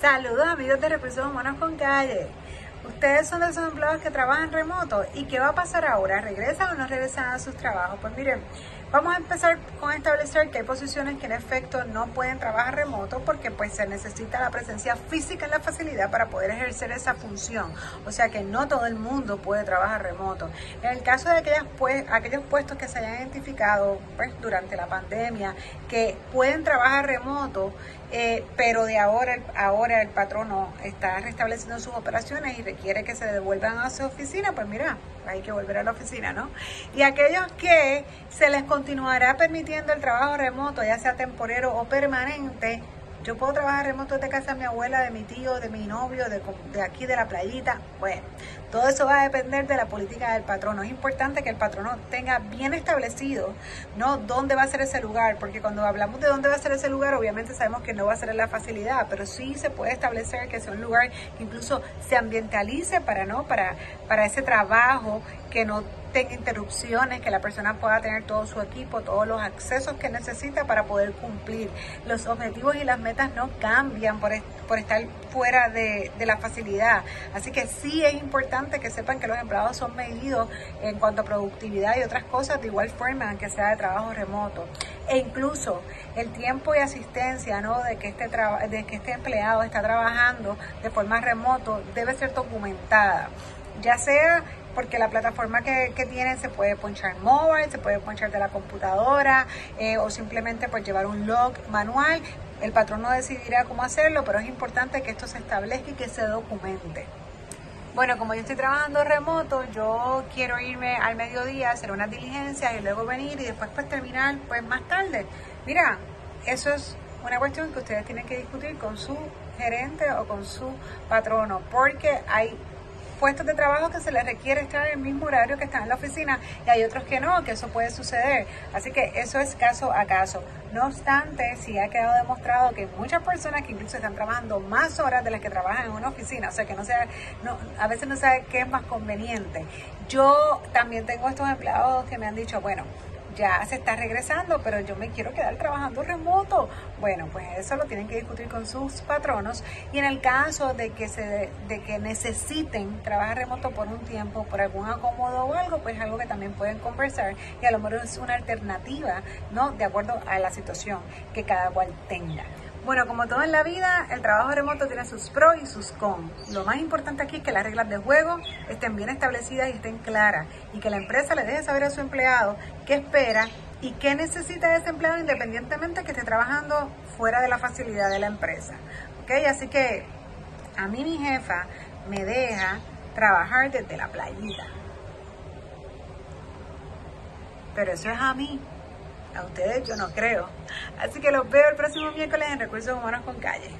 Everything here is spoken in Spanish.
Saludos amigos de Recursos Humanos con Calle. Ustedes son de esos empleados que trabajan remoto. ¿Y qué va a pasar ahora? ¿Regresan o no regresan a sus trabajos? Pues miren, vamos a empezar con establecer que hay posiciones que en efecto no pueden trabajar remoto porque pues se necesita la presencia física en la facilidad para poder ejercer esa función. O sea que no todo el mundo puede trabajar remoto. En el caso de aquellas pues, aquellos puestos que se hayan identificado pues, durante la pandemia que pueden trabajar remoto, eh, pero de ahora, ahora el patrono está restableciendo sus operaciones y quiere que se devuelvan a su oficina, pues mira, hay que volver a la oficina, ¿no? Y aquellos que se les continuará permitiendo el trabajo remoto, ya sea temporero o permanente, yo puedo trabajar remoto desde casa de mi abuela, de mi tío, de mi novio, de, aquí de la playita. Bueno, todo eso va a depender de la política del patrono. Es importante que el patrono tenga bien establecido, ¿no? Dónde va a ser ese lugar, porque cuando hablamos de dónde va a ser ese lugar, obviamente sabemos que no va a ser en la facilidad, pero sí se puede establecer que sea un lugar que incluso se ambientalice para, ¿no? Para, para ese trabajo que no interrupciones, que la persona pueda tener todo su equipo, todos los accesos que necesita para poder cumplir. Los objetivos y las metas no cambian por, estar fuera de, de, la facilidad. Así que sí es importante que sepan que los empleados son medidos en cuanto a productividad y otras cosas de igual forma, aunque sea de trabajo remoto. E incluso el tiempo y asistencia ¿no? de, que este de que este empleado está trabajando de forma remoto debe ser documentada ya sea porque la plataforma que, que tienen se puede ponchar móvil, se puede ponchar de la computadora eh, o simplemente pues llevar un log manual. El patrón no decidirá cómo hacerlo, pero es importante que esto se establezca y que se documente. Bueno, como yo estoy trabajando remoto, yo quiero irme al mediodía, hacer unas diligencias y luego venir y después pues terminar pues más tarde. Mira, eso es una cuestión que ustedes tienen que discutir con su gerente o con su patrono, porque hay puestos de trabajo que se les requiere estar en el mismo horario que están en la oficina y hay otros que no, que eso puede suceder. Así que eso es caso a caso. No obstante, sí ha quedado demostrado que muchas personas que incluso están trabajando más horas de las que trabajan en una oficina, o sea que no sea, no, a veces no sabe qué es más conveniente. Yo también tengo estos empleados que me han dicho, bueno, ya se está regresando, pero yo me quiero quedar trabajando remoto. Bueno, pues eso lo tienen que discutir con sus patronos y en el caso de que se de que necesiten trabajar remoto por un tiempo, por algún acomodo o algo, pues algo que también pueden conversar y a lo mejor es una alternativa, ¿no? De acuerdo a la situación que cada cual tenga. Bueno, como todo en la vida, el trabajo remoto tiene sus pros y sus cons. Lo más importante aquí es que las reglas de juego estén bien establecidas y estén claras y que la empresa le deje saber a su empleado qué espera y qué necesita ese empleado independientemente que esté trabajando fuera de la facilidad de la empresa. ¿Ok? Así que a mí mi jefa me deja trabajar desde la playita. Pero eso es a mí. A ustedes yo no creo. Así que los veo el próximo miércoles en Recursos Humanos con Calle.